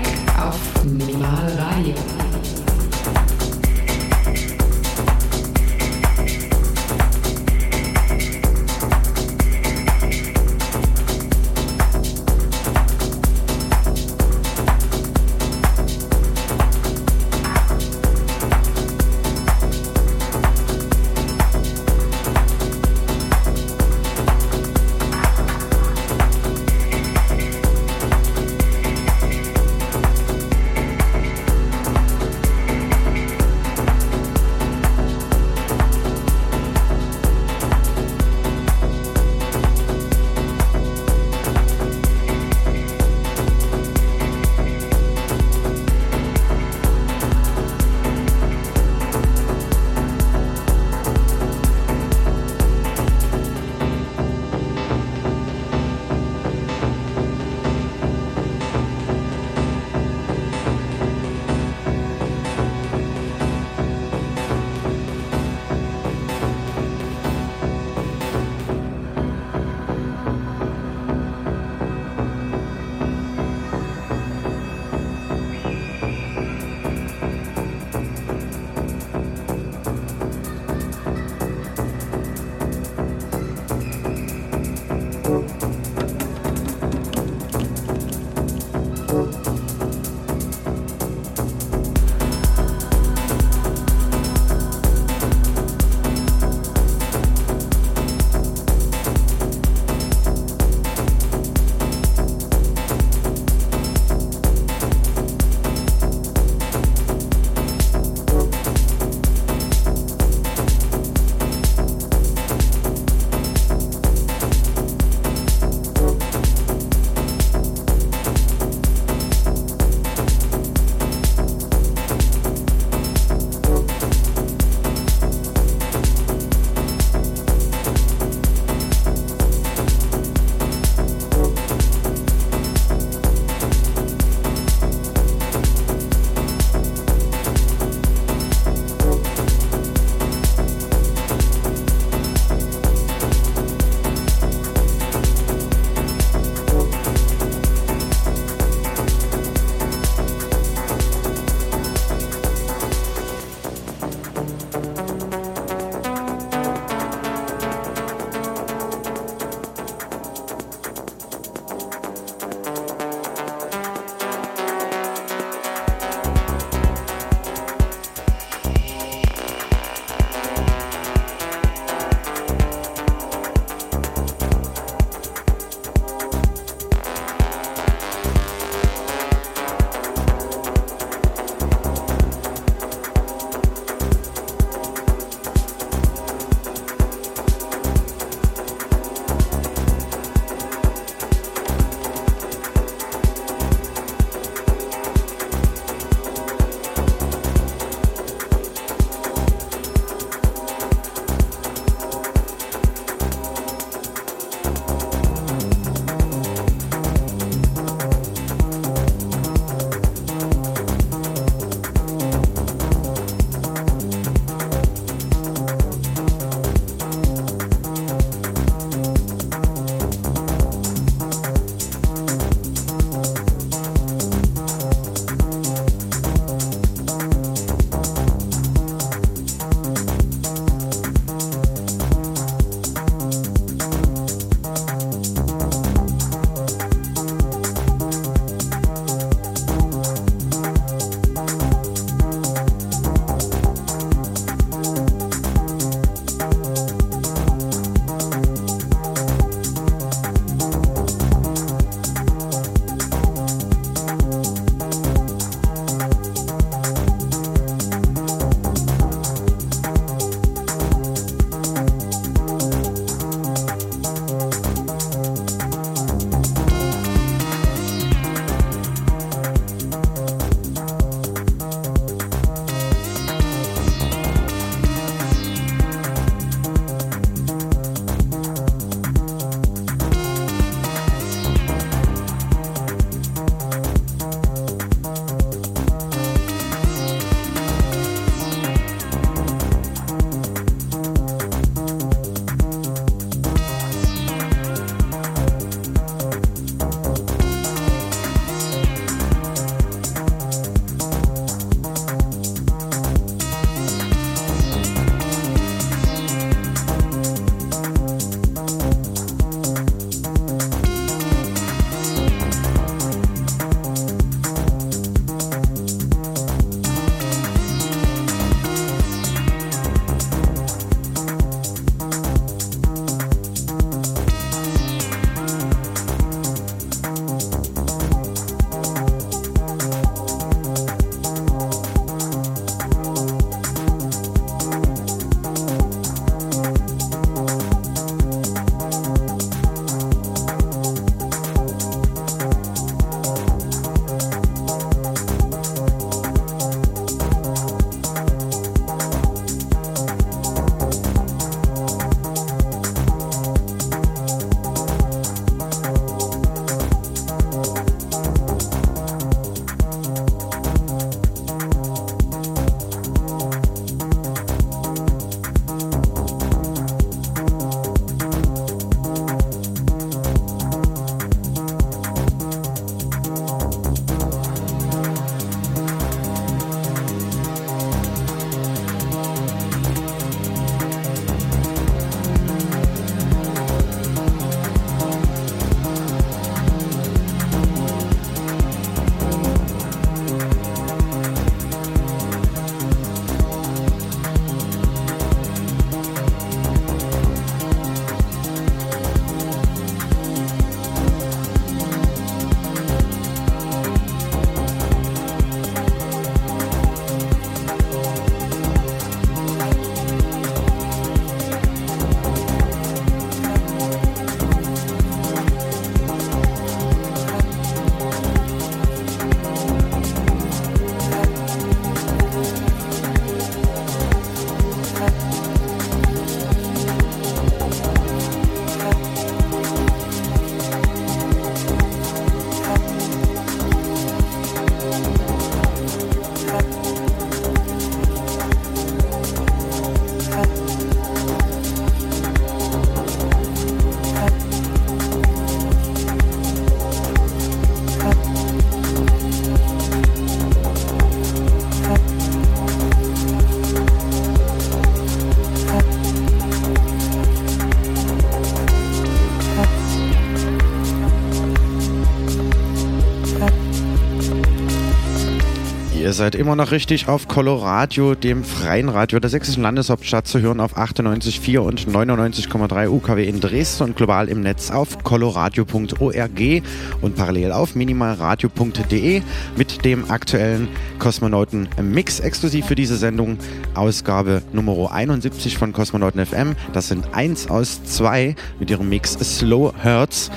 seid immer noch richtig auf Coloradio, dem freien Radio der sächsischen Landeshauptstadt, zu hören auf 98,4 und 99,3 UKW in Dresden und global im Netz auf coloradio.org und parallel auf minimalradio.de mit dem aktuellen Kosmonauten Mix exklusiv für diese Sendung. Ausgabe Nummer 71 von Kosmonauten FM. Das sind eins aus zwei mit ihrem Mix Slow Hertz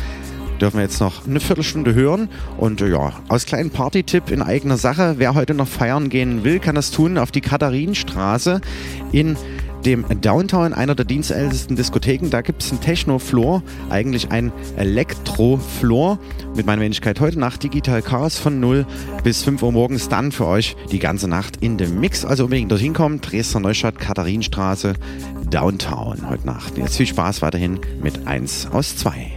dürfen wir jetzt noch eine Viertelstunde hören. Und äh, ja, aus kleinen Party-Tipp in eigener Sache. Wer heute noch feiern gehen will, kann das tun auf die Katharinenstraße in dem Downtown, einer der dienstältesten Diskotheken. Da gibt es einen Techno-Floor, eigentlich ein Elektro-Floor. Mit meiner Wenigkeit heute Nacht Digital Chaos von 0 bis 5 Uhr morgens. Dann für euch die ganze Nacht in dem Mix. Also unbedingt dorthin kommen. Dresdner Neustadt, Katharinenstraße, Downtown heute Nacht. Jetzt viel Spaß weiterhin mit 1 aus 2.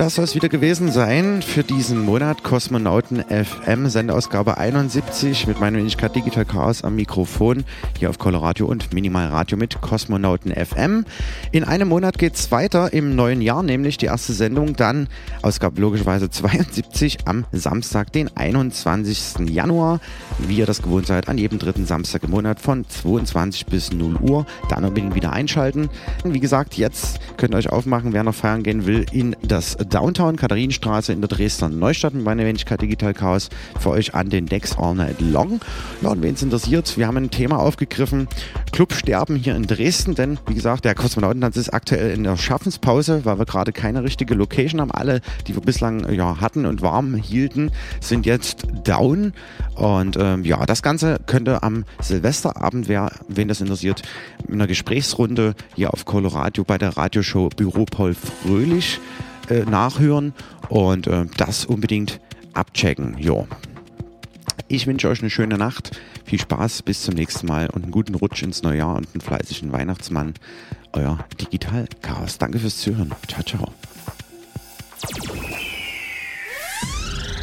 das soll es wieder gewesen sein für diesen Monat Kosmonauten FM, Sendeausgabe 71 mit meiner Wenigkeit Digital Chaos am Mikrofon hier auf Coloradio und Minimal Radio mit Kosmonauten FM. In einem Monat geht's weiter im neuen Jahr, nämlich die erste Sendung dann Ausgabe logischerweise *laughs* 72 am Samstag, den 21. Januar. Wie ihr das gewohnt seid, an jedem dritten Samstag im Monat von 22 bis 0 Uhr. Dann unbedingt wieder einschalten. Wie gesagt, jetzt könnt ihr euch aufmachen, wer noch feiern gehen will, in das Downtown Katharinenstraße in der Dresdner Neustadt mit meiner Wenigkeit Digital Chaos für euch an den Decks All Night Long. Ja, und wen es interessiert, wir haben ein Thema aufgegriffen. Clubsterben hier in Dresden, denn wie gesagt, der Kosmonautentanz ist aktuell in der Schaffenspause, weil wir gerade keine richtige Location haben. Alle, die wir bislang ja, hatten und warm hielten, sind jetzt down. Und ähm, ja, das Ganze könnte am Silvesterabend, wer, wen das interessiert, in einer Gesprächsrunde hier auf Coloradio bei der Radioshow Büro Paul Fröhlich äh, nachhören und äh, das unbedingt abchecken. Jo. Ich wünsche euch eine schöne Nacht, viel Spaß, bis zum nächsten Mal und einen guten Rutsch ins neue Jahr und einen fleißigen Weihnachtsmann. Euer Digital Chaos. Danke fürs Zuhören. Ciao, ciao.